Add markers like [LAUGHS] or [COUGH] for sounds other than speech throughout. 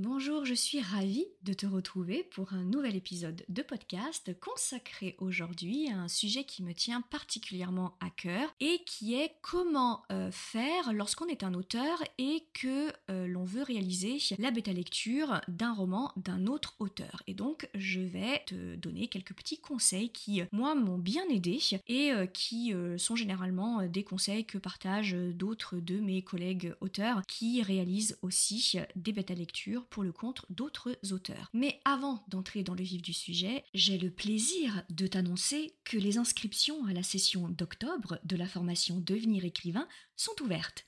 Bonjour, je suis ravie de te retrouver pour un nouvel épisode de podcast consacré aujourd'hui à un sujet qui me tient particulièrement à cœur et qui est comment euh, faire lorsqu'on est un auteur et que euh, l'on veut réaliser la bêta lecture d'un roman d'un autre auteur. Et donc je vais te donner quelques petits conseils qui moi m'ont bien aidé et euh, qui sont généralement des conseils que partagent d'autres de mes collègues auteurs qui réalisent aussi des bêta lectures pour le compte d'autres auteurs. Mais avant d'entrer dans le vif du sujet, j'ai le plaisir de t'annoncer que les inscriptions à la session d'octobre de la formation Devenir écrivain sont ouvertes.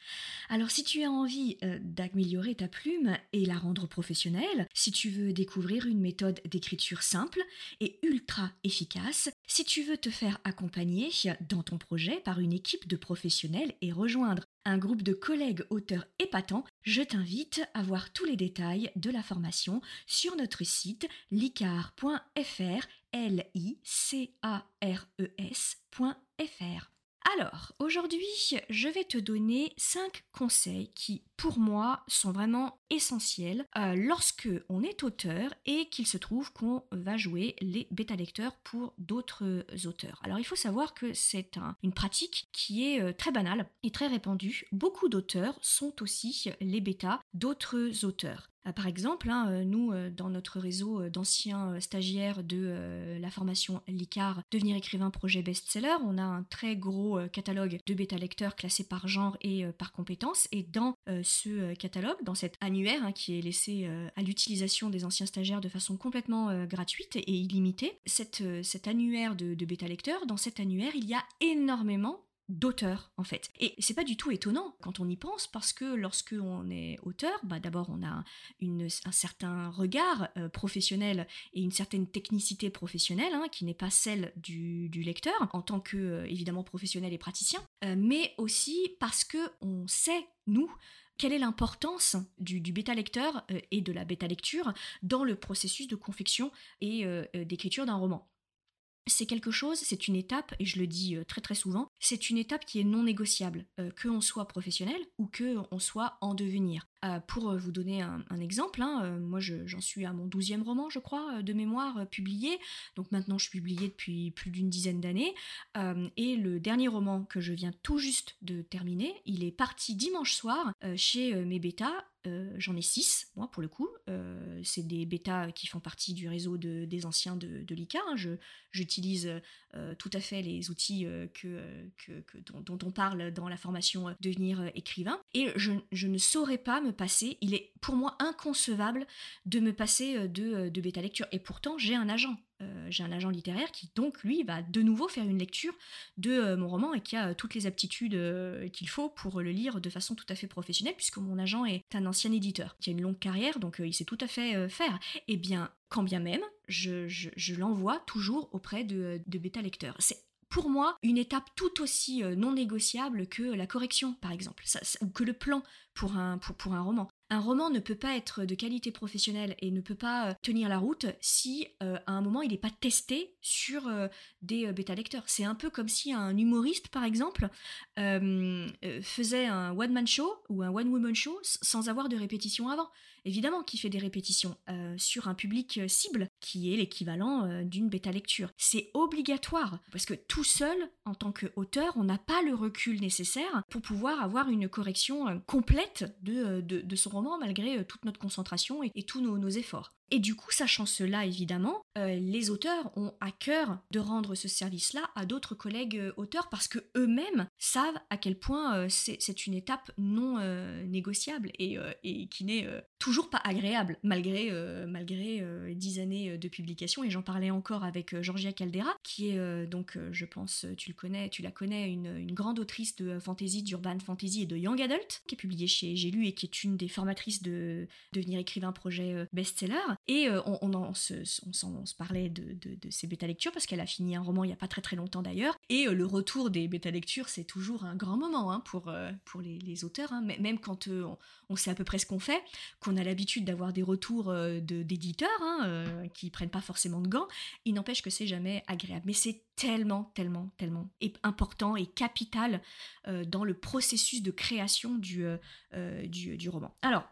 Alors si tu as envie euh, d'améliorer ta plume et la rendre professionnelle, si tu veux découvrir une méthode d'écriture simple et ultra efficace, si tu veux te faire accompagner dans ton projet par une équipe de professionnels et rejoindre un groupe de collègues auteurs épatants, je t'invite à voir tous les détails de la formation sur notre site licar.fr, e. Alors, aujourd'hui, je vais te donner 5 conseils qui, pour moi, sont vraiment essentiels euh, lorsque on est auteur et qu'il se trouve qu'on va jouer les bêta-lecteurs pour d'autres auteurs. Alors, il faut savoir que c'est une pratique qui est euh, très banale et très répandue. Beaucoup d'auteurs sont aussi les bêtas d'autres auteurs. Euh, par exemple, hein, euh, nous, euh, dans notre réseau d'anciens stagiaires de la formation LICAR Devenir écrivain projet best-seller, on a un très gros catalogue de bêta-lecteurs classés par genre et par compétences. Et dans ce catalogue, dans cet annuaire hein, qui est laissé à l'utilisation des anciens stagiaires de façon complètement gratuite et illimitée, cet annuaire de, de bêta-lecteurs, dans cet annuaire, il y a énormément d'auteur en fait. Et c'est pas du tout étonnant quand on y pense parce que lorsque on est auteur, bah d'abord on a un certain regard euh, professionnel et une certaine technicité professionnelle hein, qui n'est pas celle du, lecteur en tant que euh, évidemment professionnel et praticien, euh, mais aussi parce que on sait nous quelle est l'importance du, bêta-lecteur et de la bêta-lecture dans le processus de confection et d'écriture d'un roman? C'est quelque chose, c'est une étape, et je le dis euh, très très souvent, c'est une étape qui est non négociable, euh, que on soit professionnel ou que on soit en devenir. Euh, pour vous donner un, exemple, hein, moi j'en suis à mon douzième roman, je crois, de mémoire publié, donc maintenant je suis publié depuis plus d'une dizaine d'années, et le dernier roman que je viens tout juste de terminer, il est parti dimanche soir chez mes bêtas, j'en ai six, moi pour le coup. c'est des bêtas qui font partie du réseau des anciens de, de l'ICA. Hein. J'utilise tout à fait les outils dont, on parle dans la formation Devenir écrivain. Et je, ne saurais pas me passer, il est pour moi inconcevable de me passer de, de bêta lecture. Et pourtant, j'ai un agent. Euh, j'ai un agent littéraire qui donc lui va de nouveau faire une lecture de euh, mon roman et qui a euh, toutes les aptitudes qu'il faut pour le lire de façon tout à fait professionnelle puisque mon agent est un ancien éditeur qui a une longue carrière donc il sait tout à fait faire. Eh bien quand bien même je, l'envoie toujours auprès de, bêta lecteurs. C'est pour moi une étape tout aussi non négociable que la correction, par exemple, ou que le plan pour un, pour un roman. Un roman ne peut pas être de qualité professionnelle et ne peut pas euh, tenir la route si euh, à un moment il n'est pas testé sur euh, des bêta-lecteurs. C'est un peu comme si un humoriste, par exemple, faisait un one-man show ou un one-woman show sans avoir de répétition avant. Évidemment qu'il fait des répétitions sur un public cible qui est l'équivalent d'une bêta-lecture. C'est obligatoire parce que tout seul, en tant qu'auteur, on n'a pas le recul nécessaire pour pouvoir avoir une correction complète de, de, son roman malgré euh, toute notre concentration et, tous nos, efforts. Et du coup, sachant cela, évidemment, euh, les auteurs ont à cœur de rendre ce service-là à d'autres collègues euh, auteurs parce que eux-mêmes savent à quel point euh, c'est une étape non négociable et, qui n'est toujours pas agréable malgré malgré dix années de publication. Et j'en parlais encore avec Georgia Caldera, qui est donc, je pense, tu le connais, tu la connais, une, une grande autrice de fantasy, d'urban fantasy et de young adult, qui est publiée chez J'ai lu et qui est une des formatrices de devenir écrivain projet best-seller. Et on, on, se, parlait de, de, ses bêta-lectures, parce qu'elle a fini un roman il n'y a pas très très longtemps d'ailleurs, et euh, le retour des bêta-lectures, c'est toujours un grand moment hein, pour, euh, pour les, auteurs, hein. même quand euh, on, sait à peu près ce qu'on fait, qu'on a l'habitude d'avoir des retours d'éditeurs hein, qui prennent pas forcément de gants, il n'empêche que c'est jamais agréable. Mais c'est tellement, tellement, tellement important et capital dans le processus de création du, du roman. Alors,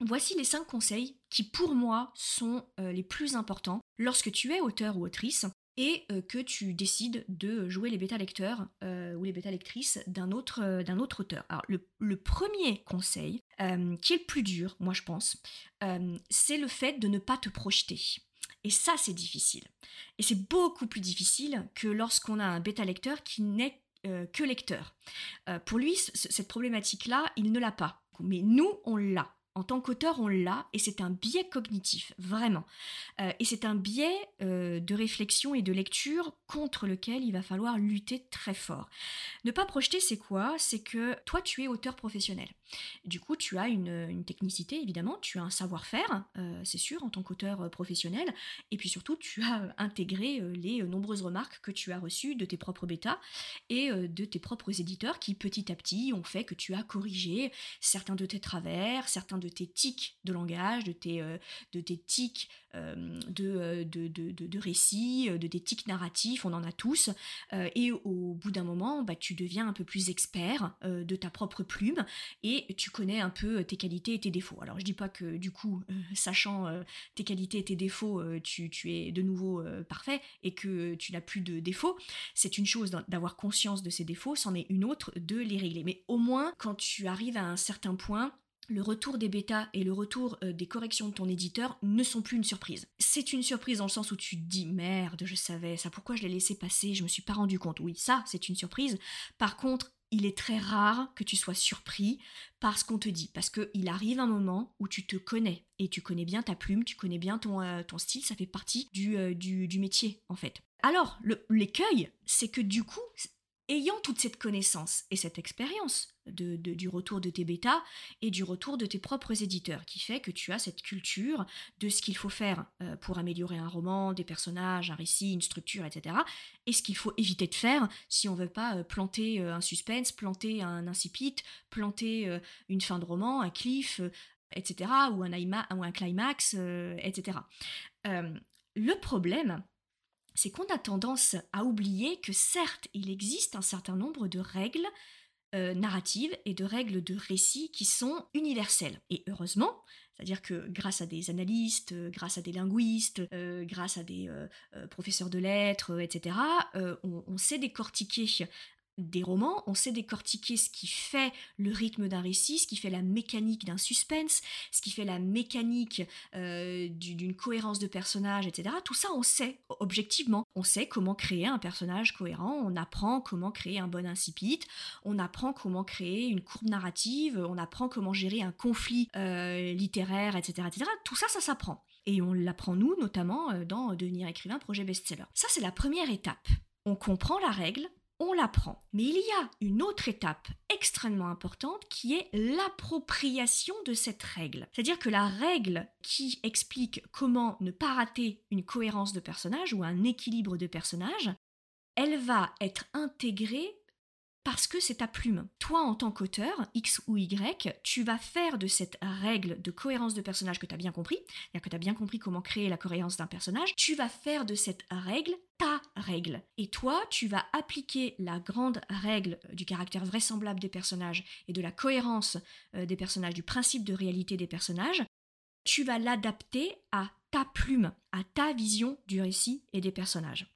Voici les 5 conseils qui pour moi sont euh, les plus importants lorsque tu es auteur ou autrice et euh, que tu décides de jouer les bêta-lecteurs euh, ou les bêta-lectrices d'un autre, auteur. Alors le, premier conseil, qui est le plus dur, moi je pense, c'est le fait de ne pas te projeter. Et ça c'est difficile. Et c'est beaucoup plus difficile que lorsqu'on a un bêta-lecteur qui n'est que lecteur. pour lui, cette problématique-là, il ne l'a pas. Mais nous, on l'a. En tant qu'auteur, on l'a, et c'est un biais cognitif, vraiment. Euh, et c'est un biais euh, de réflexion et de lecture contre lequel il va falloir lutter très fort. Ne pas projeter, c'est quoi? C'est que toi, tu es auteur professionnel. Du coup, tu as une, technicité, évidemment, tu as un savoir-faire, euh, c'est sûr, en tant qu'auteur professionnel, et puis surtout, tu as intégré les nombreuses remarques que tu as reçues de tes propres bêtas et de tes propres éditeurs qui, petit à petit, ont fait que tu as corrigé certains de tes travers, certains de de tes tics de langage, de tes, euh, de tics euh, euh, de, de, de, récits, de tes tics narratifs, on en a tous. et au bout d'un moment, bah, tu deviens un peu plus expert de ta propre plume et tu connais un peu tes qualités et tes défauts. Alors je dis pas que du coup, [LAUGHS] sachant tes qualités et tes défauts, tu, tu es de nouveau parfait et que tu n'as plus de défauts. C'est une chose d'avoir conscience de ces défauts, c'en est une autre de les régler. Mais au moins, quand tu arrives à un certain point, le retour des bêtas et le retour euh, des corrections de ton éditeur ne sont plus une surprise. C'est une surprise dans le sens où tu te dis merde, je savais ça, pourquoi je l'ai laissé passer, je me suis pas rendu compte. Oui, ça, c'est une surprise. Par contre, il est très rare que tu sois surpris par ce qu'on te dit, parce qu'il arrive un moment où tu te connais, et tu connais bien ta plume, tu connais bien ton, euh, style, ça fait partie du, euh, métier, en fait. Alors, l'écueil, c'est que du coup, ayant toute cette connaissance et cette expérience du retour de tes bêtas et du retour de tes propres éditeurs, qui fait que tu as cette culture de ce qu'il faut faire euh, pour améliorer un roman, des personnages, un récit, une structure, etc. Et ce qu'il faut éviter de faire si on veut pas euh, planter euh, un suspense, planter un incipit, planter une fin de roman, un cliff, etc. ou un climax, etc. le problème, c'est qu'on a tendance à oublier que certes, il existe un certain nombre de règles euh, narratives et de règles de récit qui sont universelles. Et heureusement, c'est-à-dire que grâce à des analystes, euh, grâce à des linguistes, euh, grâce à des professeurs de lettres, etc., on, on, sait décortiquer des romans, on sait décortiquer ce qui fait le rythme d'un récit, ce qui fait la mécanique d'un suspense, ce qui fait la mécanique euh, d'une cohérence de personnage, etc. Tout ça, on sait objectivement. On sait comment créer un personnage cohérent, on apprend comment créer un bon incipit, on apprend comment créer une courbe narrative, on apprend comment gérer un conflit euh, littéraire, etc., etc. Tout ça, ça s'apprend. Et on l'apprend nous, notamment euh, dans Devenir écrivain, projet best-seller. Ça, c'est la première étape. On comprend la règle, on l'apprend. Mais il y a une autre étape extrêmement importante qui est l'appropriation de cette règle. C'est-à-dire que la règle qui explique comment ne pas rater une cohérence de personnage ou un équilibre de personnage, elle va être intégrée parce que c'est ta plume. Toi, en tant qu'auteur, X ou Y, tu vas faire de cette règle de cohérence de personnage que tu as bien compris, c'est-à-dire que tu as bien compris comment créer la cohérence d'un personnage, tu vas faire de cette règle ta règle. Et toi, tu vas appliquer la grande règle du caractère vraisemblable des personnages et de la cohérence euh, des personnages, du principe de réalité des personnages, tu vas l'adapter à ta plume, à ta vision du récit et des personnages.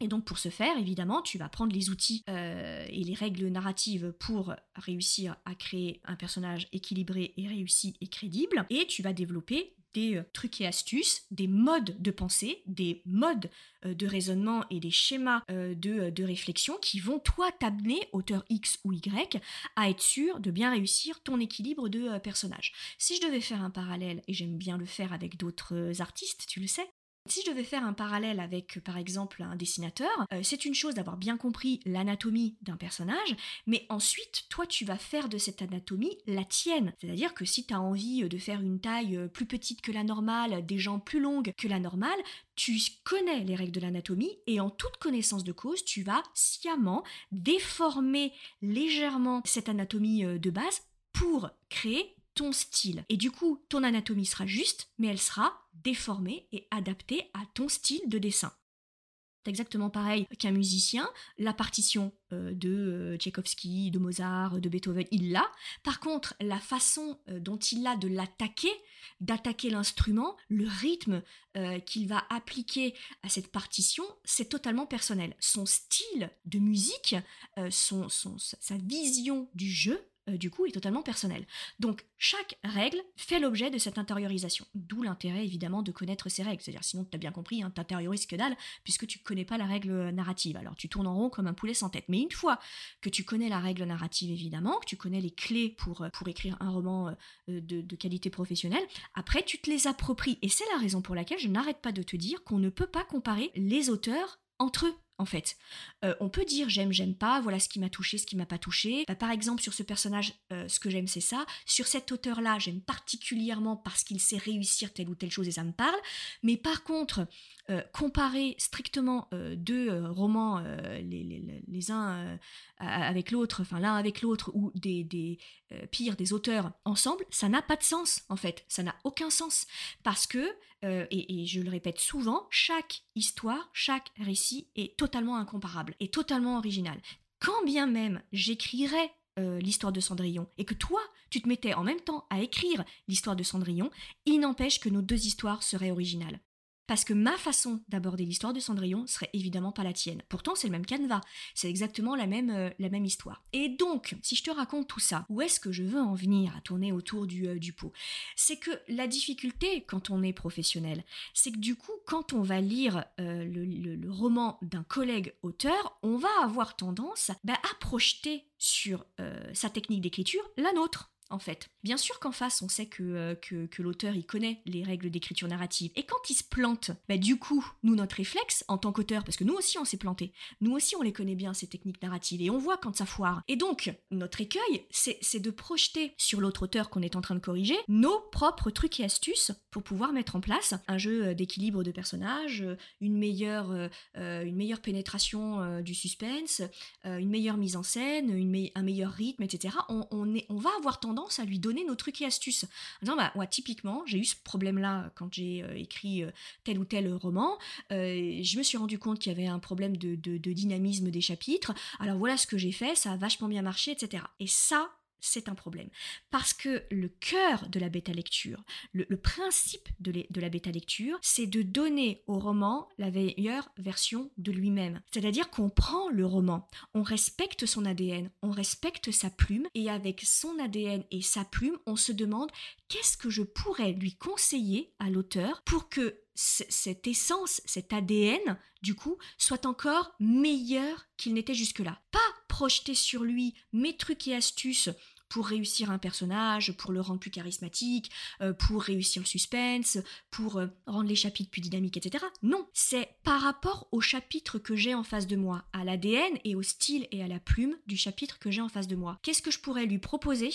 Et donc pour ce faire, évidemment, tu vas prendre les outils euh, et les règles narratives pour réussir à créer un personnage équilibré et réussi et crédible, et tu vas développer des euh, trucs et astuces, des modes de pensée, des modes euh, de raisonnement et des schémas de, de, réflexion qui vont, toi, t'amener, auteur X ou Y, à être sûr de bien réussir ton équilibre de personnage. Si je devais faire un parallèle, et j'aime bien le faire avec d'autres artistes, tu le sais, si je devais faire un parallèle avec, par exemple, un dessinateur, euh, c'est une chose d'avoir bien compris l'anatomie d'un personnage, mais ensuite, toi, tu vas faire de cette anatomie la tienne. C'est-à-dire que si tu as envie de faire une taille euh, plus petite que la normale, des jambes plus longues que la normale, tu connais les règles de l'anatomie et en toute connaissance de cause, tu vas sciemment déformer légèrement cette anatomie euh, de base pour créer style. Et du coup, ton anatomie sera juste, mais elle sera déformée et adaptée à ton style de dessin. C'est exactement pareil qu'un musicien. La partition euh, de euh, Tchaïkovski, de Mozart, de Beethoven, il l'a. Par contre, la façon euh, dont il a de l'attaquer, d'attaquer l'instrument, le rythme qu'il va appliquer à cette partition, c'est totalement personnel. Son style de musique, son, sa vision du jeu, euh, du coup, est totalement personnel. Donc, chaque règle fait l'objet de cette intériorisation. D'où l'intérêt, évidemment, de connaître ces règles. C'est-à-dire, sinon, tu as bien compris, hein, t'intériorises que dalle, puisque tu connais pas la règle euh, narrative. Alors, tu tournes en rond comme un poulet sans tête. Mais une fois que tu connais la règle narrative, évidemment, que tu connais les clés pour, euh, écrire un roman de qualité professionnelle, après, tu te les appropries. Et c'est la raison pour laquelle je n'arrête pas de te dire qu'on ne peut pas comparer les auteurs entre eux en fait. Euh, on peut dire j'aime, j'aime pas, voilà ce qui m'a touché, ce qui m'a pas touché. Bah, par exemple, sur ce personnage, euh, ce que j'aime, c'est ça. Sur cet auteur-là, j'aime particulièrement parce qu'il sait réussir telle ou telle chose et ça me parle. Mais par contre, euh, comparer strictement deux romans, les, uns avec l'autre, enfin l'un avec l'autre, ou des, des pires, des auteurs ensemble, ça n'a pas de sens, en fait. Ça n'a aucun sens. Parce que, et, et je le répète souvent, chaque histoire, chaque récit est totalement totalement incomparable et totalement original. Quand bien même j'écrirais euh, l'histoire de Cendrillon et que toi, tu te mettais en même temps à écrire l'histoire de Cendrillon, il n'empêche que nos deux histoires seraient originales parce que ma façon d'aborder l'histoire de Cendrillon serait évidemment pas la tienne. Pourtant, c'est le même canevas, c'est exactement la même, euh, la même histoire. Et donc, si je te raconte tout ça, où est-ce que je veux en venir à tourner autour du, euh, du pot? C'est que la difficulté quand on est professionnel, c'est que du coup, quand on va lire euh, le, roman d'un collègue auteur, on va avoir tendance bah, à projeter sur sa technique d'écriture la nôtre en fait. Bien sûr qu'en face, on sait que, euh, que, l'auteur, il connaît les règles d'écriture narrative. Et quand il se plante, bah, du coup, nous, notre réflexe, en tant qu'auteur, parce que nous aussi, on s'est planté, nous aussi, on les connaît bien, ces techniques narratives, et on voit quand ça foire. Et donc, notre écueil, c'est de projeter sur l'autre auteur qu'on est en train de corriger nos propres trucs et astuces pour pouvoir mettre en place un jeu euh, d'équilibre de personnages, euh, une meilleure, une meilleure pénétration du suspense, une meilleure mise en scène, un meilleur rythme, etc. On va avoir tendance à lui donner nos trucs et astuces. En disant, bah, typiquement, j'ai eu ce problème-là quand j'ai euh, écrit euh, tel ou tel roman. Euh, je me suis rendu compte qu'il y avait un problème de, de dynamisme des chapitres. Alors voilà ce que j'ai fait, ça a vachement bien marché, etc. Et ça, c'est un problème. Parce que le cœur de la bêta-lecture, le, principe de, de, la bêta-lecture, c'est de donner au roman la meilleure version de lui-même. C'est-à-dire qu'on prend le roman, on respecte son ADN, on respecte sa plume, et avec son ADN et sa plume, on se demande qu'est-ce que je pourrais lui conseiller à l'auteur pour que cette essence, cet ADN, du coup, soit encore meilleur qu'il n'était jusque-là. Pas projeter sur lui mes trucs et astuces pour réussir un personnage, pour le rendre plus charismatique, euh, pour réussir le suspense, pour euh, rendre les chapitres plus dynamiques, etc. Non, c'est par rapport au chapitre que j'ai en face de moi, à l'ADN et au style et à la plume du chapitre que j'ai en face de moi. Qu'est-ce que je pourrais lui proposer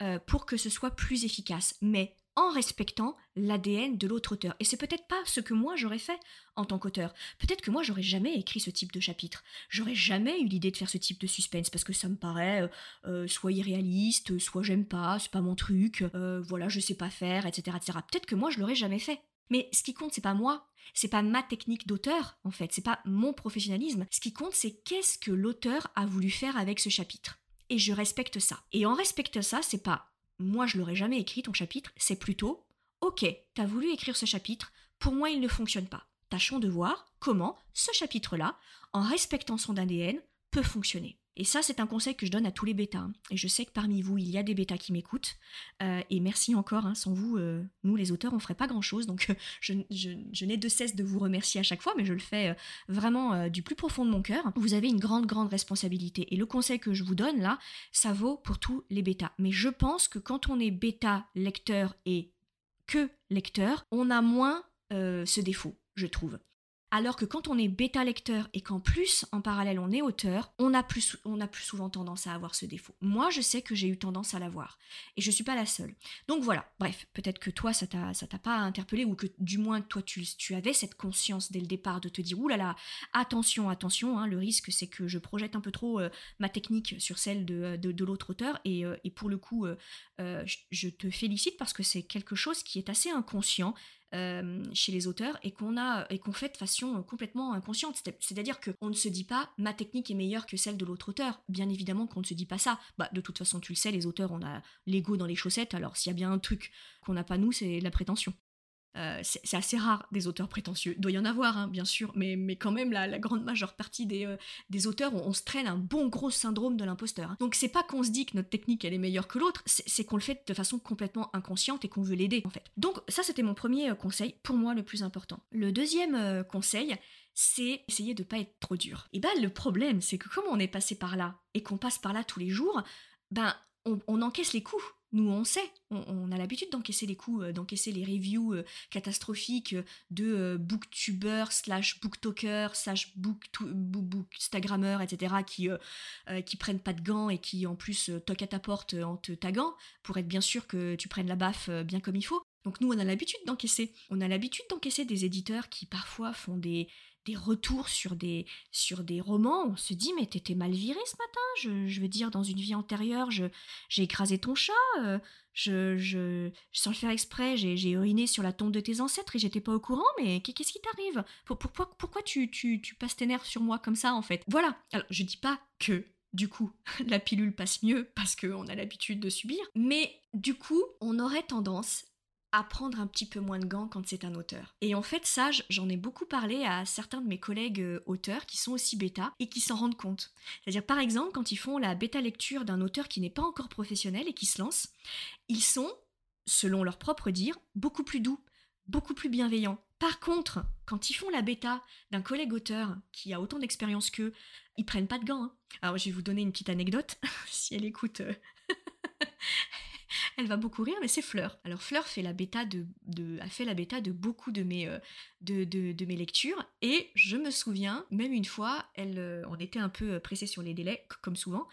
euh, pour que ce soit plus efficace? Mais en respectant l'ADN de l'autre auteur. Et c'est peut-être pas ce que moi j'aurais fait en tant qu'auteur. Peut-être que moi j'aurais jamais écrit ce type de chapitre. J'aurais jamais eu l'idée de faire ce type de suspense parce que ça me paraît euh, euh, soit irréaliste, soit j'aime pas, c'est pas mon truc, euh, voilà, je sais pas faire, etc. etc. Peut-être que moi je l'aurais jamais fait. Mais ce qui compte, c'est pas moi, c'est pas ma technique d'auteur, en fait, c'est pas mon professionnalisme. Ce qui compte, c'est qu'est-ce que l'auteur a voulu faire avec ce chapitre. Et je respecte ça. Et en respectant ça, c'est pas moi je l'aurais jamais écrit ton chapitre, c'est plutôt ok, t'as voulu écrire ce chapitre, pour moi il ne fonctionne pas. tâchons de voir comment ce chapitre-là, en respectant son ADN, peut fonctionner. Et ça, c'est un conseil que je donne à tous les bêtas. Hein. Et je sais que parmi vous, il y a des bêtas qui m'écoutent. Euh, et merci encore. Hein. sans vous, euh, nous, les auteurs, on ferait pas grand-chose. Donc, [LAUGHS] je, n'ai de cesse de vous remercier à chaque fois, mais je le fais euh, vraiment du plus profond de mon cœur. Vous avez une grande, grande responsabilité. Et le conseil que je vous donne là, ça vaut pour tous les bêtas. Mais je pense que quand on est bêta, lecteur et que lecteur, on a moins ce défaut, je trouve. Alors que quand on est bêta lecteur et qu'en plus, en parallèle, on est auteur, on a, plus, souvent tendance à avoir ce défaut. Moi, je sais que j'ai eu tendance à l'avoir. Et je ne suis pas la seule. Donc voilà, bref, peut-être que toi, ça t'a, t'a pas interpellé ou que du moins, toi, tu, avais cette conscience dès le départ de te dire, oulala, là là, attention, attention, hein, le risque, c'est que je projette un peu trop euh, ma technique sur celle de, de, l'autre auteur. Et, euh, et, pour le coup, euh, je te félicite parce que c'est quelque chose qui est assez inconscient euh, chez les auteurs et qu'on a et qu'on fait de façon complètement inconsciente. C'est-à-dire qu'on ne se dit pas ma technique est meilleure que celle de l'autre auteur. Bien évidemment qu'on ne se dit pas ça. Bah, de toute façon, tu le sais, les auteurs, on a l'ego dans les chaussettes. Alors s'il y a bien un truc qu'on n'a pas nous, c'est la prétention. Euh, c'est assez rare des auteurs prétentieux. Il doit y en avoir, hein, bien sûr, mais, mais quand même, la, grande majeure partie des, euh, auteurs, on, se traîne un bon gros syndrome de l'imposteur. Hein. Donc c'est pas qu'on se dit que notre technique elle est meilleure que l'autre, c'est qu'on le fait de façon complètement inconsciente et qu'on veut l'aider en fait. Donc ça c'était mon premier euh, conseil, pour moi le plus important. Le deuxième conseil, c'est essayer de pas être trop dur. Et ben le problème, c'est que comme on est passé par là et qu'on passe par là tous les jours, ben on encaisse les coups nous on sait, on, a l'habitude d'encaisser les coups, euh, d'encaisser les reviews euh, catastrophiques de euh, booktubers slash booktalkers slash book, bookstagrammeurs, etc. qui, qui prennent pas de gants et qui en plus toquent à ta porte en te taguant pour être bien sûr que tu prennes la baffe bien comme il faut. Donc nous on a l'habitude d'encaisser. On a l'habitude d'encaisser des éditeurs qui parfois font des, retours sur des, romans, on se dit mais t'étais mal viré ce matin, je, veux dire dans une vie antérieure, j'ai écrasé ton chat, euh, je, je, sans le faire exprès, j'ai uriné sur la tombe de tes ancêtres et j'étais pas au courant, mais qu'est-ce qui t'arrive? Pourquoi, pourquoi tu passes tes nerfs sur moi comme ça en fait? Voilà, alors je dis pas que du coup, [LAUGHS] la pilule passe mieux parce qu'on a l'habitude de subir. Mais du coup, on aurait tendance à prendre un petit peu moins de gants quand c'est un auteur. Et en fait, ça, j'en ai beaucoup parlé à certains de mes collègues euh, auteurs qui sont aussi bêta et qui s'en rendent compte. C'est-à-dire, par exemple, quand ils font la bêta lecture d'un auteur qui n'est pas encore professionnel et qui se lance, ils sont, selon leur propre dire, beaucoup plus doux, beaucoup plus bienveillants. Par contre, quand ils font la bêta d'un collègue auteur qui a autant d'expérience qu'eux, ils prennent pas de gants. Hein. Alors, je vais vous donner une petite anecdote, [LAUGHS] si elle écoute. Euh, [LAUGHS] elle va beaucoup rire, mais c'est Fleur. Alors Fleur fait la bêta de, a fait la bêta de beaucoup de mes, euh, de, mes lectures, et je me souviens, même une fois, elle, euh, on était un peu pressé sur les délais, comme souvent,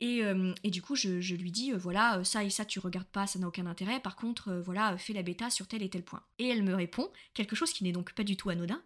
et, euh, du coup, je, lui dis, voilà, ça et ça, tu regardes pas, ça n'a aucun intérêt, par contre, voilà, fais la bêta sur tel et tel point. Et elle me répond, quelque chose qui n'est donc pas du tout anodin,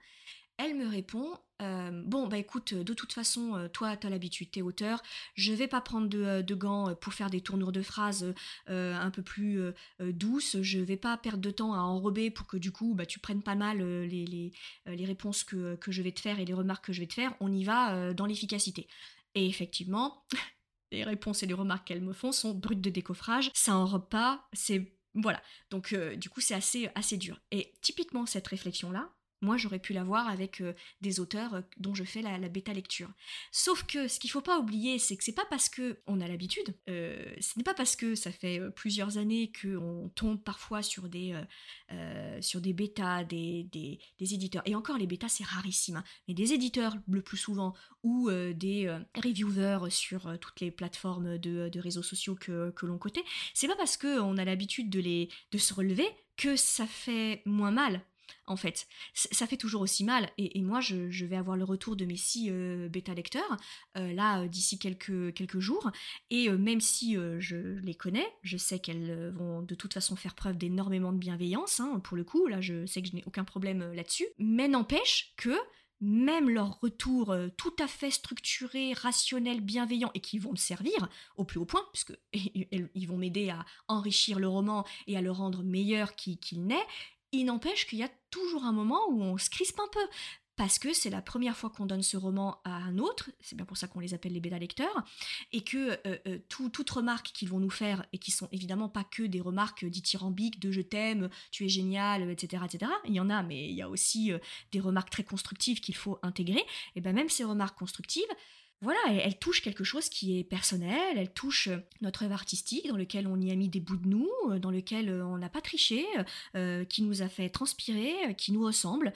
elle me répond euh, Bon, bah écoute, de toute façon, euh, toi, t'as l'habitude, t'es auteur, je vais pas prendre de, euh, gants pour faire des tournures de phrases un peu plus douces, je vais pas perdre de temps à enrober pour que du coup, bah, tu prennes pas mal les, réponses que, je vais te faire et les remarques que je vais te faire, on y va dans l'efficacité. Et effectivement, [LAUGHS] les réponses et les remarques qu'elles me font sont brutes de décoffrage, ça enrobe pas, c'est. Voilà. Donc, du coup, c'est assez, assez dur. Et typiquement, cette réflexion-là, moi, j'aurais pu l'avoir avec euh, des auteurs euh, dont je fais la, bêta lecture. Sauf que ce qu'il faut pas oublier, c'est que c'est pas parce que on a l'habitude, euh, ce n'est pas parce que ça fait plusieurs années qu'on tombe parfois sur des sur des bêtas, des, des, éditeurs. Et encore, les bêtas, c'est rarissime. Hein. mais des éditeurs le plus souvent ou des reviewers sur toutes les plateformes de, réseaux sociaux que, que l'on côté, c'est pas parce qu'on a l'habitude de de se relever que ça fait moins mal en fait. Ça fait toujours aussi mal. Et, moi, je, vais avoir le retour de mes six euh, bêta lecteurs, euh, là, euh, d'ici quelques, quelques jours. Et même si je les connais, je sais qu'elles vont de toute façon faire preuve d'énormément de bienveillance, hein, pour le coup, là, je sais que je n'ai aucun problème là-dessus. Mais n'empêche que même leur retour tout à fait structuré, rationnel, bienveillant, et qui vont me servir au plus haut point, puisque [LAUGHS] ils vont m'aider à enrichir le roman et à le rendre meilleur qu'il n'est, il n'empêche qu'il y a toujours un moment où on se crispe un peu. parce que c'est la première fois qu'on donne ce roman à un autre, c'est bien pour ça qu'on les appelle les bêta-lecteurs, et que toutes remarques qu'ils vont nous faire, et qui sont évidemment pas que des remarques dithyrambiques de je t'aime, tu es génial, etc., etc., il y en a, mais il y a aussi des remarques très constructives qu'il faut intégrer, et bien même ces remarques constructives, voilà, elle, touche quelque chose qui est personnel, elle touche euh, notre œuvre artistique dans lequel on y a mis des bouts de nous, euh, dans lequel euh, on n'a pas triché, qui nous a fait transpirer, qui nous ressemble,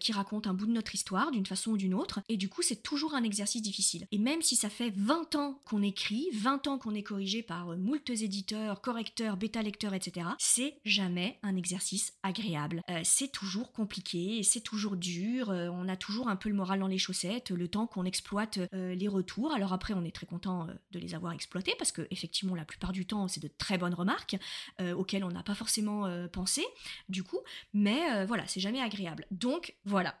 qui raconte un bout de notre histoire d'une façon ou d'une autre. Et du coup, c'est toujours un exercice difficile. Et même si ça fait 20 ans qu'on écrit, 20 ans qu'on est corrigé par moultes éditeurs, correcteurs, bêta-lecteurs, etc., c'est jamais un exercice agréable. c'est toujours compliqué, c'est toujours dur, on a toujours un peu le moral dans les chaussettes, le temps qu'on exploite retours. Alors après, on est très content euh, de les avoir exploités parce que effectivement, la plupart du temps, c'est de très bonnes remarques euh, auxquelles on n'a pas forcément euh, pensé, du coup. Mais voilà, c'est jamais agréable. Donc voilà,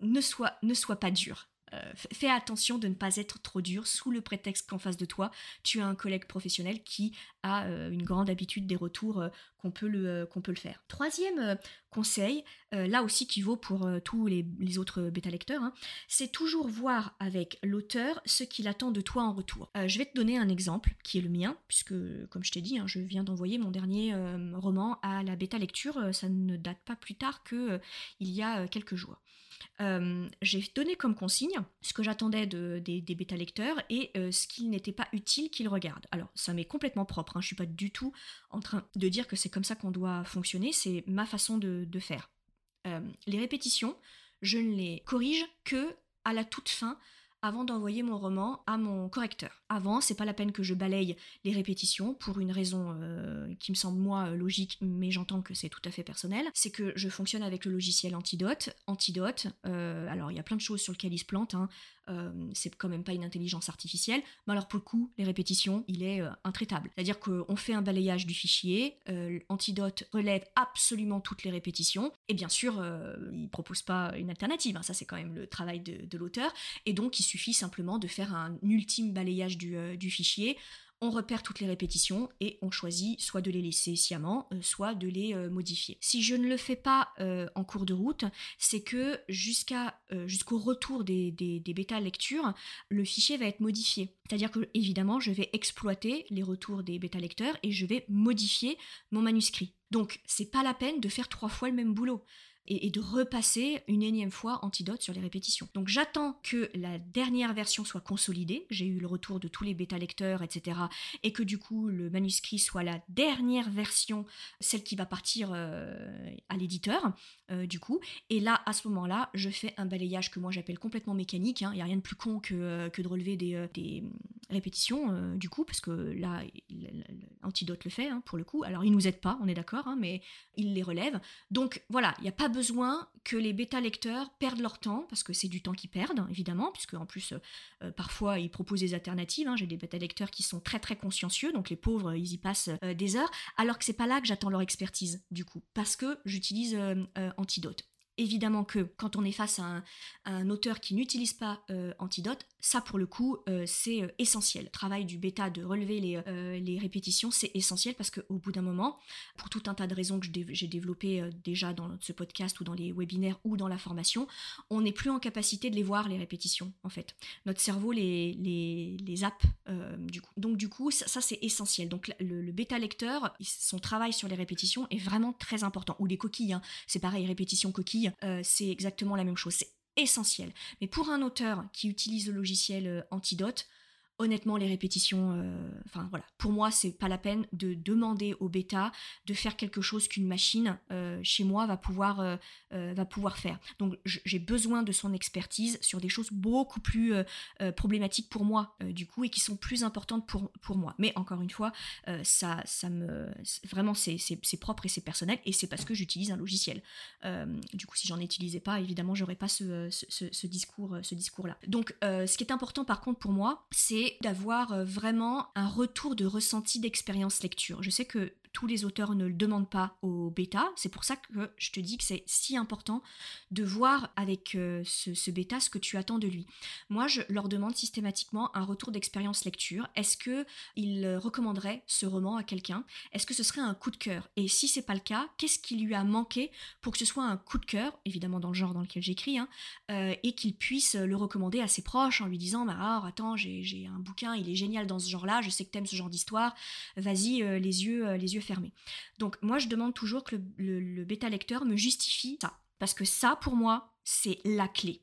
ne sois, ne sois pas dur. Fais attention de ne pas être trop dur sous le prétexte qu'en face de toi, tu as un collègue professionnel qui a une grande habitude des retours qu'on peut, le, qu'on peut le faire. Troisième conseil, là aussi qui vaut pour tous les, autres bêta-lecteurs, hein, c'est toujours voir avec l'auteur ce qu'il attend de toi en retour. je vais te donner un exemple qui est le mien, puisque comme je t'ai dit, hein, je viens d'envoyer mon dernier roman à la bêta-lecture, ça ne date pas plus tard que il y a quelques jours. J'ai donné comme consigne ce que j'attendais de, des, bêta-lecteurs et ce qu'il n'était pas utile qu'ils regardent. Alors, ça m'est complètement propre, hein, je suis pas du tout en train de dire que c'est comme ça qu'on doit fonctionner, c'est ma façon de, faire. Euh, les répétitions, je ne les corrige que à la toute fin avant d'envoyer mon roman à mon correcteur. Avant, c'est pas la peine que je balaye les répétitions pour une raison euh, qui me semble moi logique, mais j'entends que c'est tout à fait personnel. C'est que je fonctionne avec le logiciel Antidote. Antidote, euh, alors il y a plein de choses sur lesquelles il se plante. Hein. Euh, c'est quand même pas une intelligence artificielle. Mais alors pour le coup, les répétitions, il est intraitable. C'est-à-dire qu'on fait un balayage du fichier, Antidote relève absolument toutes les répétitions, et bien sûr, il propose pas une alternative. Hein. Ça, c'est quand même le travail de, l'auteur. Et donc, il suffit simplement de faire un ultime balayage du, euh, fichier. On repère toutes les répétitions et on choisit soit de les laisser sciemment, euh, soit de les euh, modifier. Si je ne le fais pas en cours de route, c'est que jusqu'au retour des, des, des bêta lectures, le fichier va être modifié. C'est-à-dire que évidemment, je vais exploiter les retours des bêta lecteurs et je vais modifier mon manuscrit. Donc, c'est pas la peine de faire trois fois le même boulot et, de repasser une énième fois Antidote sur les répétitions. Donc j'attends que la dernière version soit consolidée, j'ai eu le retour de tous les bêta-lecteurs, etc. Et que du coup le manuscrit soit la dernière version, celle qui va partir euh, à l'éditeur, euh, du coup. Et là, à ce moment-là, je fais un balayage que moi j'appelle complètement mécanique. Il hein. n'y a rien de plus con que, euh, que de relever des, répétitions, du coup, parce que là, Antidote le fait, hein, pour le coup. Alors il nous aide pas, on est d'accord, hein, mais il les relève. Donc voilà, il n'y a pas besoin besoin que les bêta-lecteurs perdent leur temps, parce que c'est du temps qu'ils perdent, évidemment, puisque en plus, euh, euh, parfois, ils proposent des alternatives. Hein. J'ai des bêta-lecteurs qui sont très très consciencieux, donc les pauvres, ils y passent euh, des heures, alors que c'est pas là que j'attends leur expertise, du coup, parce que j'utilise Antidote évidemment que quand on est face à un, auteur qui n'utilise pas euh, Antidote, ça pour le coup euh, c'est euh, essentiel. Le travail du bêta de relever les, les répétitions, c'est essentiel parce qu'au bout d'un moment, pour tout un tas de raisons que j'ai développées déjà dans ce podcast ou dans les webinaires ou dans la formation, on n'est plus en capacité de les voir les répétitions en fait. Notre cerveau les, les, les zappe du coup. Donc du coup ça, c'est essentiel. Donc le, le, bêta lecteur, son travail sur les répétitions est vraiment très important. Ou les coquilles, hein. c'est pareil, répétition coquille euh, c'est exactement la même chose. C'est essentiel. Mais pour un auteur qui utilise le logiciel euh, Antidote, honnêtement, les répétitions, euh, enfin voilà, pour moi, c'est pas la peine de demander au bêta de faire quelque chose qu'une machine euh, chez moi va pouvoir, euh, va pouvoir faire. Donc j'ai besoin de son expertise sur des choses beaucoup plus problématiques pour moi, du coup, et qui sont plus importantes pour, pour moi. Mais encore une fois, ça, ça me, vraiment, c'est propre et c'est personnel, et c'est parce que j'utilise un logiciel. du coup, si j'en utilisais pas, évidemment, j'aurais pas ce, ce, ce, discours, ce discours-là. Donc, ce qui est important, par contre, pour moi, c'est d'avoir euh, vraiment un retour de ressenti d'expérience lecture. Je sais que tous les auteurs ne le demandent pas au bêta. C'est pour ça que je te dis que c'est si important de voir avec euh, ce, bêta ce que tu attends de lui. Moi, je leur demande systématiquement un retour d'expérience lecture. Est-ce que il recommanderait ce roman à quelqu'un? Est-ce que ce serait un coup de cœur? Et si c'est pas le cas, qu'est-ce qui lui a manqué pour que ce soit un coup de cœur, évidemment dans le genre dans lequel j'écris, hein, euh, et qu'il puisse le recommander à ses proches en lui disant bah alors attends j'ai un bouquin, il est génial dans ce genre-là, je sais que t'aimes ce genre d'histoire, vas-y euh, les yeux les yeux fermés. Donc moi je demande toujours que le bêta lecteur me justifie ça. Parce que ça, pour moi, c'est la clé.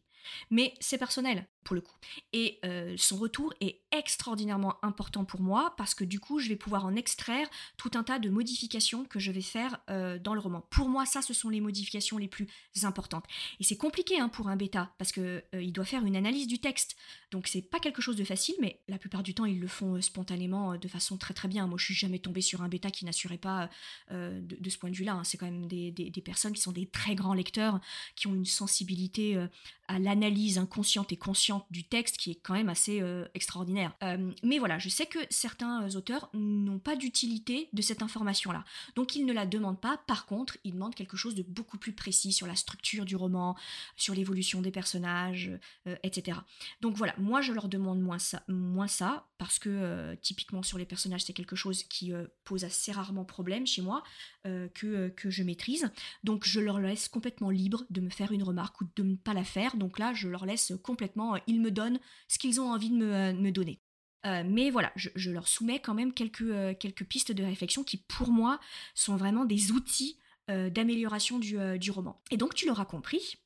Mais c'est personnel pour le coup. Et euh, son retour est extraordinairement important pour moi parce que du coup, je vais pouvoir en extraire tout un tas de modifications que je vais faire euh, dans le roman. Pour moi, ça, ce sont les modifications les plus importantes. Et c'est compliqué hein, pour un bêta parce que euh, il doit faire une analyse du texte. Donc c'est pas quelque chose de facile, mais la plupart du temps, ils le font spontanément de façon très très bien. Moi, je suis jamais tombée sur un bêta qui n'assurait pas de, ce point de vue-là. Hein. C'est quand même des, personnes qui sont des très grands lecteurs, qui ont une sensibilité à l'analyse inconsciente et consciente du texte qui est quand même assez euh, extraordinaire. Euh, mais voilà, je sais que certains euh, auteurs n'ont pas d'utilité de cette information-là. Donc ils ne la demandent pas, par contre, ils demandent quelque chose de beaucoup plus précis sur la structure du roman, sur l'évolution des personnages, etc. Donc voilà, moi je leur demande moins ça, moins ça parce que typiquement sur les personnages c'est quelque chose qui pose assez rarement problème chez moi, que, que je maîtrise. Donc je leur laisse complètement libre de me faire une remarque ou de ne pas la faire. Donc là, je leur laisse complètement ils me donnent ce qu'ils ont envie de me, euh, donner. Euh, mais voilà, je, leur soumets quand même quelques, euh, quelques pistes de réflexion qui, pour moi, sont vraiment des outils d'amélioration du, du, roman. Et donc, tu l'auras compris,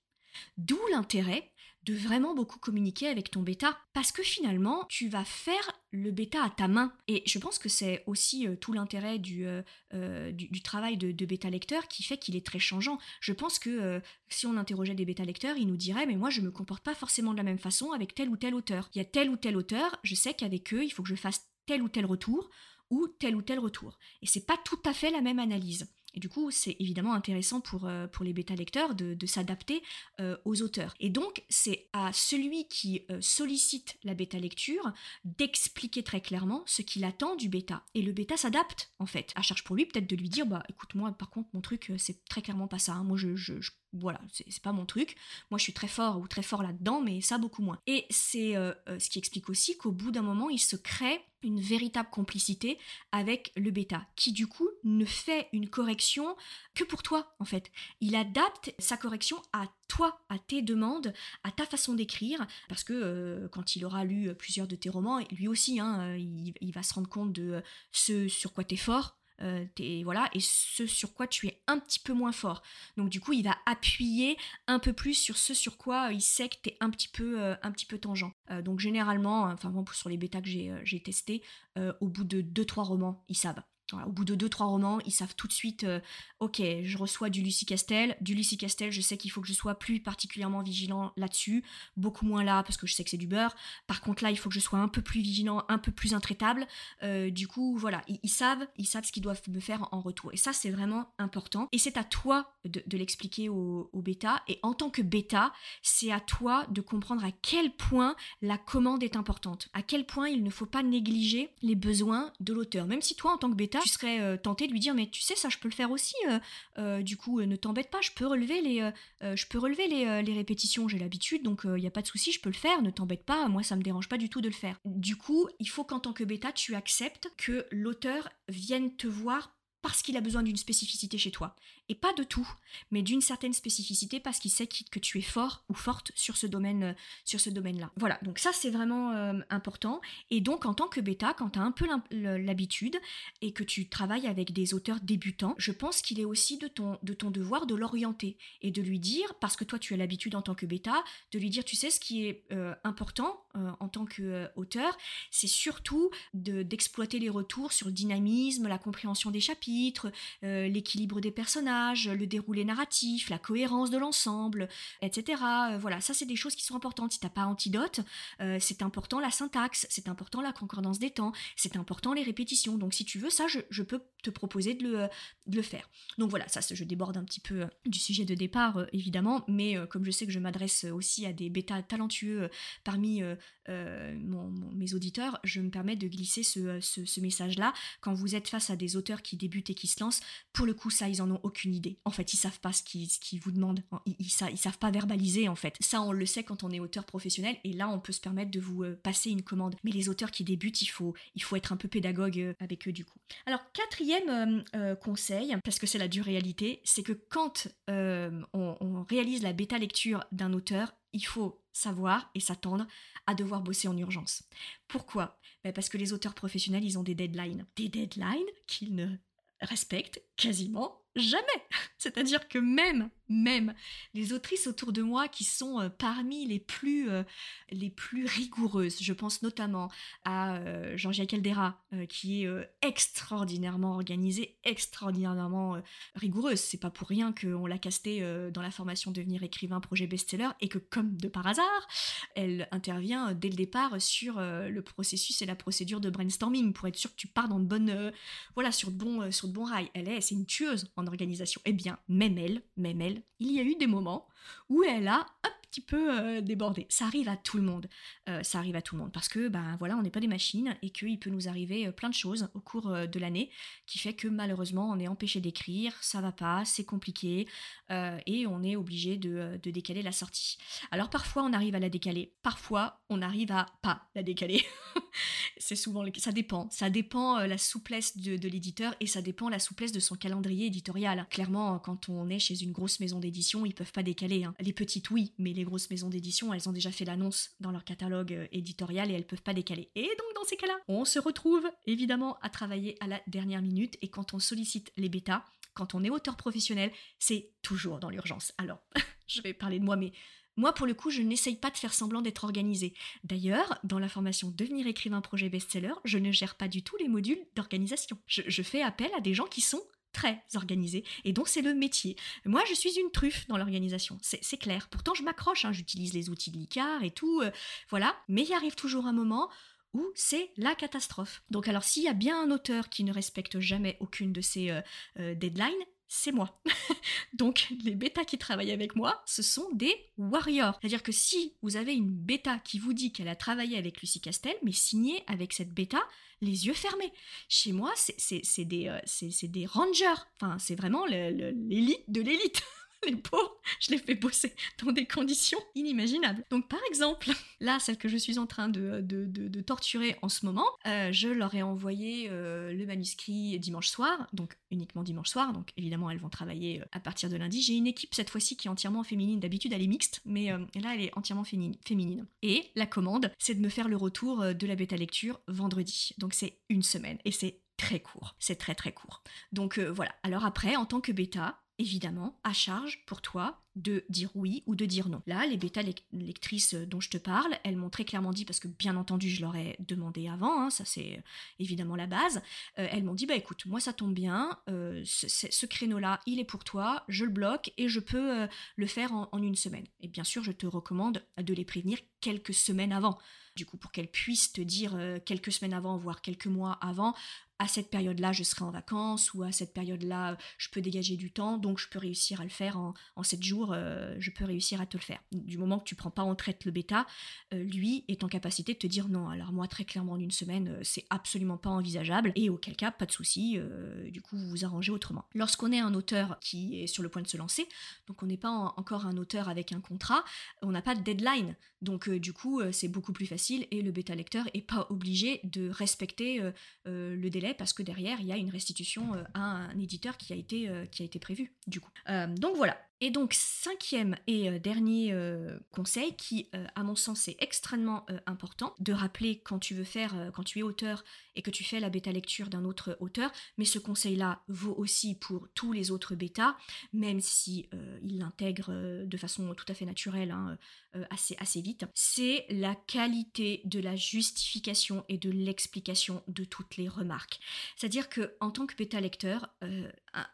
d'où l'intérêt de vraiment beaucoup communiquer avec ton bêta parce que finalement tu vas faire le bêta à ta main et je pense que c'est aussi euh, tout l'intérêt du, euh, euh, travail de, bêta lecteur qui fait qu'il est très changeant. Je pense que si on interrogeait des bêta lecteurs, ils nous diraient mais moi je me comporte pas forcément de la même façon avec tel ou tel auteur. Il y a tel ou tel auteur, je sais qu'avec eux il faut que je fasse tel ou tel retour ou tel ou tel retour. Et c'est pas tout à fait la même analyse. Et du coup, c'est évidemment intéressant pour, euh, les bêta-lecteurs de, s'adapter euh, aux auteurs. Et donc, c'est à celui qui euh, sollicite la bêta-lecture d'expliquer très clairement ce qu'il attend du bêta. Et le bêta s'adapte, en fait. À charge pour lui, peut-être de lui dire, bah écoute, moi, par contre, mon truc, c'est très clairement pas ça. Hein. Moi, je, voilà, c'est pas mon truc. Moi, je suis très fort ou très fort là-dedans, mais ça beaucoup moins. Et c'est ce qui explique aussi qu'au bout d'un moment, il se crée une véritable complicité avec le bêta, qui du coup ne fait une correction que pour toi en fait. Il adapte sa correction à toi, à tes demandes, à ta façon d'écrire, parce que euh, quand il aura lu plusieurs de tes romans, lui aussi, hein, euh, il, il, va se rendre compte de ce sur quoi tu es fort, euh, et ce sur quoi tu es un petit peu moins fort. Donc du coup, il va appuyer un peu plus sur ce sur quoi il sait que tu es un petit peu, euh, un peu tangent. Euh, donc généralement, enfin bon, sur les bêtas que j'ai testé, au bout de 2-3 romans, ils savent au bout de deux trois romans, ils savent tout de suite, euh, ok, je reçois du Lucie Castel, du Lucie Castel, je sais qu'il faut que je sois plus particulièrement vigilant là-dessus, beaucoup moins là parce que je sais que c'est du beurre. Par contre là, il faut que je sois un peu plus vigilant, un peu plus intraitable. Euh, du coup, voilà, ils, savent, ils savent ce qu'ils doivent me faire en retour. Et ça, c'est vraiment important. Et c'est à toi de, l'expliquer au, au, bêta. Et en tant que bêta, c'est à toi de comprendre à quel point la commande est importante, à quel point il ne faut pas négliger les besoins de l'auteur. Même si toi, en tant que bêta, tu serais euh, tenté de lui dire mais tu sais ça je peux le faire aussi euh, euh, du coup ne t'embête pas je peux relever les je peux relever les, répétitions j'ai l'habitude donc il n'y a pas de souci je peux le faire ne t'embête pas moi ça me dérange pas du tout de le faire du coup il faut qu'en tant que bêta tu acceptes que l'auteur vienne te voir parce qu'il a besoin d'une spécificité chez toi. Et pas de tout, mais d'une certaine spécificité parce qu'il sait que tu es fort ou forte sur ce domaine euh, sur ce domaine-là. Voilà, donc ça c'est vraiment euh, important. Et donc en tant que bêta, quand tu as un peu l'habitude et que tu travailles avec des auteurs débutants, je pense qu'il est aussi de ton, de ton devoir de l'orienter et de lui dire, parce que toi tu as l'habitude en tant que bêta, de lui dire, tu sais, ce qui est euh, important en tant qu'auteur, c'est surtout d'exploiter les retours sur le dynamisme, la compréhension des chapitres, l'équilibre des personnages, le déroulé narratif, la cohérence de l'ensemble, etc. voilà, ça c'est des choses qui sont importantes. Si t'as pas antidote, c'est important la syntaxe, c'est important la concordance des temps, c'est important les répétitions. Donc si tu veux ça, je, peux te proposer de le, de le, faire. Donc voilà, ça je déborde un petit peu du sujet de départ évidemment, mais comme je sais que je m'adresse aussi à des bêtas talentueux parmi mes auditeurs, je me permets de glisser ce, ce message-là. Quand vous êtes face à des auteurs qui débutent et qui se lancent, pour le coup, ça, ils en ont aucune idée. En fait, ils savent pas ce qu'ils vous demandent. Ils, ils, savent pas verbaliser, en fait. Ça, on le sait quand on est auteur professionnel, et là, on peut se permettre de vous euh, passer une commande. Mais les auteurs qui débutent, il faut, il faut être un peu pédagogue euh, avec eux, du coup. Alors, quatrième euh, conseil, parce que c'est la dure réalité, c'est que quand on, on réalise la bêta lecture d'un auteur, il faut savoir et s'attendre à devoir bosser en urgence. Pourquoi? Ben Parce que les auteurs professionnels, ils ont des deadlines. Des deadlines qu'ils ne respectent quasiment jamais. [LAUGHS] C'est-à-dire que même même les autrices autour de moi qui sont euh, parmi les plus, euh, les plus rigoureuses. Je pense notamment à euh, Georgia Caldera, qui est extraordinairement organisée, extraordinairement rigoureuse. C'est pas pour rien qu'on l'a castée dans la formation Devenir écrivain projet best-seller et que, comme de par hasard, elle intervient dès le départ sur le processus et la procédure de brainstorming pour être sûr que tu pars dans de bonnes, voilà, sur de bons, sur de bons rails. Elle est, c'est une tueuse en organisation. Eh bien, même elle, même elle, il y a eu des moments où elle a un petit peu euh, débordé. Ça arrive à tout le monde. Euh, ça arrive à tout le monde parce que ben voilà, on n'est pas des machines et qu'il peut nous arriver euh, plein de choses au cours de l'année qui fait que malheureusement on est empêché d'écrire, ça va pas, c'est compliqué et on est obligé de, décaler la sortie. Alors parfois on arrive à la décaler, parfois on arrive à pas la décaler. [LAUGHS] c'est souvent ça dépend, ça dépend la souplesse de, l'éditeur et ça dépend la souplesse de son calendrier éditorial. Clairement, quand on est chez une grosse maison d'édition, ils peuvent pas décaler. Hein. Les petites oui, mais les grosses maisons d'édition, elles ont déjà fait l'annonce dans leur catalogue euh, éditorial et elles peuvent pas décaler. Et donc dans ces cas-là, on se retrouve évidemment à travailler à la dernière minute et quand on sollicite les bêtas, quand on est auteur professionnel, c'est toujours dans l'urgence. Alors, [LAUGHS] je vais parler de moi, mais moi, pour le coup, je n'essaye pas de faire semblant d'être organisé. D'ailleurs, dans la formation Devenir écrivain projet best-seller, je ne gère pas du tout les modules d'organisation. je, fais appel à des gens qui sont très organisé et donc c'est le métier. Moi je suis une truffe dans l'organisation, c'est clair. Pourtant je m'accroche, hein, j'utilise les outils de l'ICAR et tout, euh, voilà, mais il arrive toujours un moment où c'est la catastrophe. Donc alors s'il y a bien un auteur qui ne respecte jamais aucune de ces euh, euh, deadlines, c'est moi. [LAUGHS] Donc les bêtas qui travaillent avec moi, ce sont des warriors. C'est-à-dire que si vous avez une bêta qui vous dit qu'elle a travaillé avec Lucie Castel, mais signée avec cette bêta, les yeux fermés. Chez moi, c'est des, euh, des rangers. Enfin, c'est vraiment l'élite de l'élite. [LAUGHS] [LAUGHS] les pauvres, je les fais bosser dans des conditions inimaginables. Donc par exemple, [LAUGHS] là, celle que je suis en train de, torturer en ce moment, euh, je leur ai envoyé euh, le manuscrit dimanche soir, donc uniquement dimanche soir, donc évidemment elles vont travailler euh, à partir de lundi. J'ai une équipe cette fois-ci qui est entièrement féminine, d'habitude elle est mixte, mais là elle est entièrement féminine. Et la commande, c'est de me faire le retour de la bêta lecture vendredi. Donc c'est une semaine, et c'est très court, c'est très très court. Donc voilà, alors après, en tant que bêta, évidemment, à charge pour toi de dire oui ou de dire non. Là, les bêta lectrices dont je te parle, elles m'ont très clairement dit, parce que bien entendu, je leur ai demandé avant, hein, ça c'est euh, évidemment la base, euh, elles m'ont dit, bah écoute, moi ça tombe bien, euh, ce, créneau-là, il est pour toi, je le bloque et je peux le faire en, en une semaine. Et bien sûr, je te recommande de les prévenir quelques semaines avant du coup pour qu'elles puissent te dire quelques semaines avant, voire quelques mois avant, à cette période-là, je serai en vacances ou à cette période-là, je peux dégager du temps, donc je peux réussir à le faire en, en 7 jours, euh, je peux réussir à te le faire. Du moment que tu prends pas en traite le bêta, euh, lui est en capacité de te dire non. Alors moi, très clairement, en une semaine, euh, c'est absolument pas envisageable, et auquel cas, pas de souci, du coup, vous vous arrangez autrement. Lorsqu'on est un auteur qui est sur le point de se lancer, donc on n'est pas encore un auteur avec un contrat, on n'a pas de deadline, donc du coup, c'est beaucoup plus facile, et le bêta lecteur est pas obligé de respecter le délai parce que derrière, il y a une restitution euh, à un éditeur qui a été, euh, qui a été prévu, du coup. Euh, donc voilà. Et donc, cinquième et dernier conseil qui, à mon sens, est extrêmement important de rappeler quand tu veux faire, quand tu es auteur et que tu fais la bêta lecture d'un autre auteur, mais ce conseil-là vaut aussi pour tous les autres bêtas, même si il l'intègre de façon tout à fait naturelle, hein, assez, assez vite, c'est la qualité de la justification et de l'explication de toutes les remarques. C'est-à-dire que en tant que bêta lecteur, euh,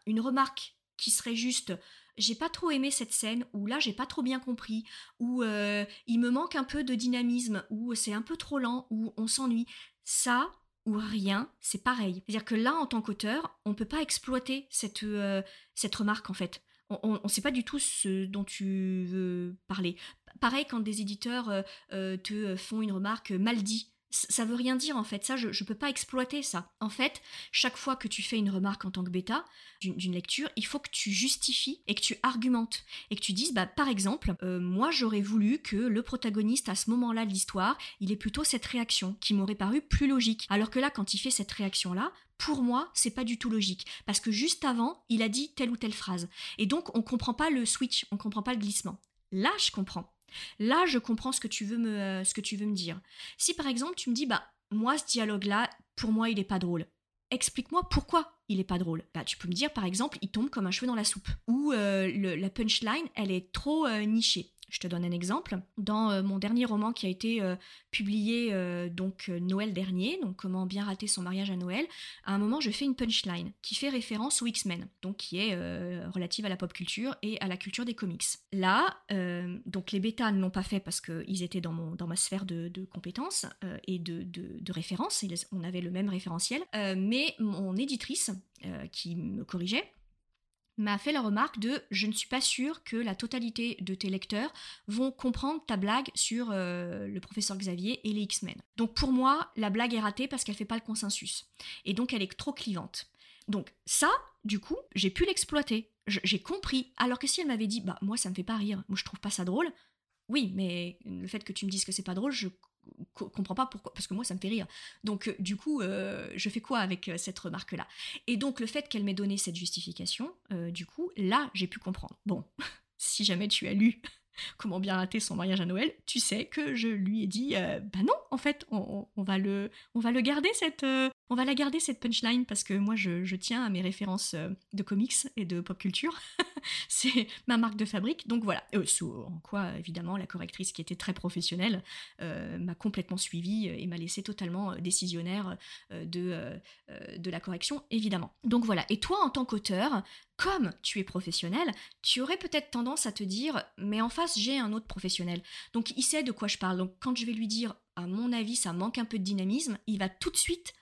une remarque qui serait juste j'ai pas trop aimé cette scène, ou là j'ai pas trop bien compris, ou euh, il me manque un peu de dynamisme, ou c'est un peu trop lent, ou on s'ennuie. Ça ou rien, c'est pareil. C'est-à-dire que là, en tant qu'auteur, on peut pas exploiter cette, euh, cette remarque en fait. On ne sait pas du tout ce dont tu veux parler. Pareil quand des éditeurs euh, te font une remarque mal dit ça veut rien dire en fait, ça je, ne peux pas exploiter ça. En fait, chaque fois que tu fais une remarque en tant que bêta d'une lecture, il faut que tu justifies et que tu argumentes et que tu dises, bah par exemple, euh, moi j'aurais voulu que le protagoniste à ce moment-là de l'histoire, il ait plutôt cette réaction qui m'aurait paru plus logique. Alors que là, quand il fait cette réaction-là, pour moi, c'est pas du tout logique parce que juste avant, il a dit telle ou telle phrase et donc on comprend pas le switch, on comprend pas le glissement. Là, je comprends. Là, je comprends ce que tu veux me, euh, ce que tu veux me dire. Si par exemple tu me dis, bah moi ce dialogue-là, pour moi il est pas drôle. Explique-moi pourquoi il est pas drôle. Bah, tu peux me dire par exemple, il tombe comme un cheveu dans la soupe. Ou euh, la punchline, elle est trop euh, nichée. Je te donne un exemple. Dans euh, mon dernier roman qui a été euh, publié euh, donc Noël dernier, donc comment bien rater son mariage à Noël, à un moment je fais une punchline qui fait référence aux X-Men, donc qui est relative à la pop culture et à la culture des comics. Là, donc les bêtas ne l'ont pas fait parce qu'ils étaient dans, mon, dans ma sphère de, compétences et de, de, de référence, on avait le même référentiel, mais mon éditrice qui me corrigeait m'a fait la remarque de je ne suis pas sûre que la totalité de tes lecteurs vont comprendre ta blague sur euh, le professeur Xavier et les X-Men. Donc pour moi, la blague est ratée parce qu'elle fait pas le consensus. Et donc elle est trop clivante. Donc ça, du coup, j'ai pu l'exploiter. J'ai compris. Alors que si elle m'avait dit, bah moi ça me fait pas rire, moi je trouve pas ça drôle, oui, mais le fait que tu me dises que c'est pas drôle, je comprends pas pourquoi, parce que moi ça me fait rire. Donc euh, du coup, euh, je fais quoi avec euh, cette remarque-là? Et donc le fait qu'elle m'ait donné cette justification, du coup, là j'ai pu comprendre. Bon, [LAUGHS] si jamais tu as lu [LAUGHS] comment bien rater son mariage à Noël, tu sais que je lui ai dit, bah non, en fait, on, va le, on va le garder cette, on va la garder cette punchline parce que moi je, tiens à mes références de comics et de pop culture. [LAUGHS] c'est ma marque de fabrique. Donc voilà, en quoi évidemment la correctrice qui était très professionnelle m'a complètement suivi et m'a laissé totalement décisionnaire de, de la correction, évidemment. Donc voilà, et toi en tant qu'auteur, comme tu es professionnel, tu aurais peut-être tendance à te dire, mais en face, j'ai un autre professionnel. Donc il sait de quoi je parle. Donc quand je vais lui dire, à mon avis, ça manque un peu de dynamisme, il va tout de suite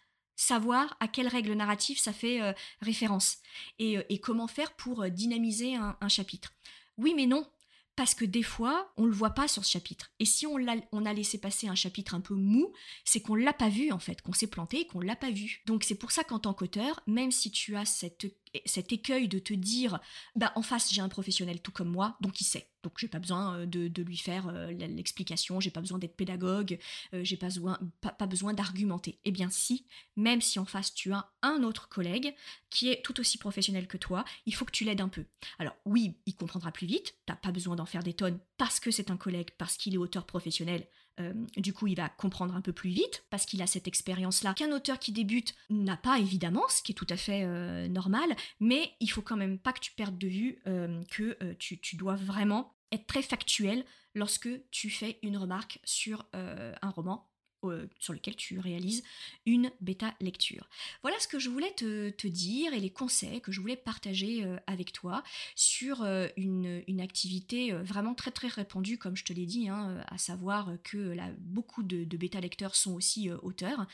savoir à quelle règle narrative ça fait euh, référence euh, et, comment faire pour euh, dynamiser un, chapitre. Oui, mais non, parce que des fois, on le voit pas sur ce chapitre. Et si on a, on a laissé passer un chapitre un peu mou, c'est qu'on l'a pas vu en fait, qu'on s'est planté et qu'on l'a pas vu. Donc c'est pour ça qu'en tant qu'auteur, même si tu as cette cet écueil de te dire bah en face j'ai un professionnel tout comme moi donc il sait. Donc j'ai pas besoin euh, de, lui faire euh, l'explication j'ai pas besoin d'être pédagogue euh, j'ai pas besoin pas, besoin d'argumenter. Eh bien si même si en face tu as un autre collègue qui est tout aussi professionnel que toi il faut que tu l'aides un peu. Alors oui il comprendra plus vite t'as pas besoin d'en faire des tonnes parce que c'est un collègue parce qu'il est auteur professionnel euh, du coup, il va comprendre un peu plus vite parce qu'il a cette expérience-là qu'un auteur qui débute n'a pas évidemment, ce qui est tout à fait euh, normal. Mais il faut quand même pas que tu perdes de vue euh, que tu, tu, dois vraiment être très factuel lorsque tu fais une remarque sur un roman euh, sur lequel tu réalises une bêta lecture. Voilà ce que je voulais te, dire et les conseils que je voulais partager euh, avec toi sur euh, une, activité vraiment très très répandue, comme je te l'ai dit, hein, à savoir que beaucoup de, bêta lecteurs sont aussi auteurs,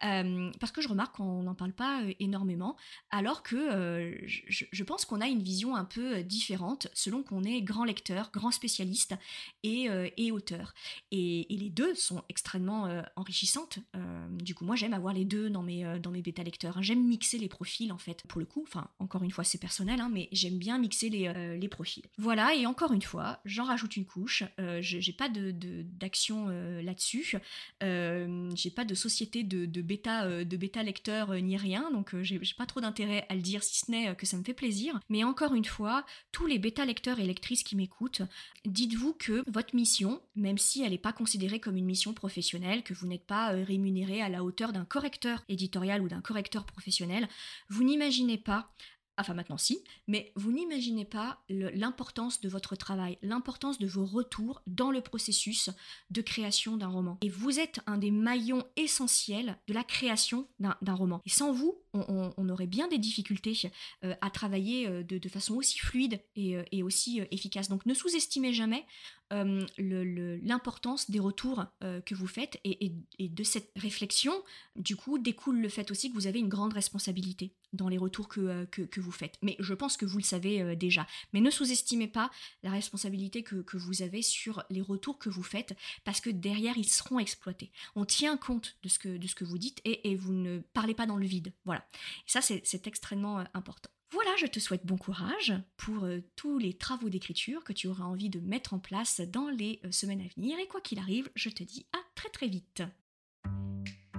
parce que je remarque qu'on n'en parle pas énormément, alors que je, pense qu'on a une vision un peu différente selon qu'on est grand lecteur, grand spécialiste et, auteur. Et, et, les deux sont extrêmement enrichissante. Euh, du coup, moi, j'aime avoir les deux dans mes, euh, dans mes bêta lecteurs. J'aime mixer les profils, en fait, pour le coup. Enfin, encore une fois, c'est personnel, hein, mais j'aime bien mixer les, euh, les, profils. Voilà, et encore une fois, j'en rajoute une couche. j'ai pas d'action là-dessus. j'ai pas de société de, de bêta, de bêta lecteur ni rien, donc j'ai, pas trop d'intérêt à le dire, si ce n'est que ça me fait plaisir. Mais encore une fois, tous les bêta lecteurs et lectrices qui m'écoutent, dites-vous que votre mission, même si elle n'est pas considérée comme une mission professionnelle, que vous n'êtes pas euh, rémunéré à la hauteur d'un correcteur éditorial ou d'un correcteur professionnel. Vous n'imaginez pas enfin maintenant si, mais vous n'imaginez pas l'importance de votre travail, l'importance de vos retours dans le processus de création d'un roman. Et vous êtes un des maillons essentiels de la création d'un roman. Et sans vous, on, aurait bien des difficultés euh, à travailler euh, de, façon aussi fluide et, aussi efficace. Donc ne sous-estimez jamais l'importance des retours que vous faites et, de cette réflexion, du coup, découle le fait aussi que vous avez une grande responsabilité dans les retours que, que, vous faites. Mais je pense que vous le savez déjà. Mais ne sous-estimez pas la responsabilité que, que, vous avez sur les retours que vous faites, parce que derrière, ils seront exploités. On tient compte de ce que, de ce que vous dites et, et vous ne parlez pas dans le vide. Voilà. Et ça, c'est extrêmement euh, important. Voilà, je te souhaite bon courage pour euh, tous les travaux d'écriture que tu auras envie de mettre en place dans les euh, semaines à venir. Et quoi qu'il arrive, je te dis à très très vite.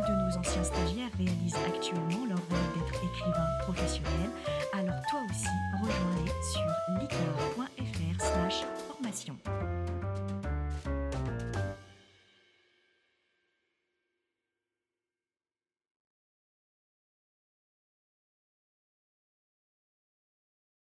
de nos anciens stagiaires réalisent actuellement leur rôle d'être écrivain professionnel, alors toi aussi, rejoins-les sur licar.fr slash formation.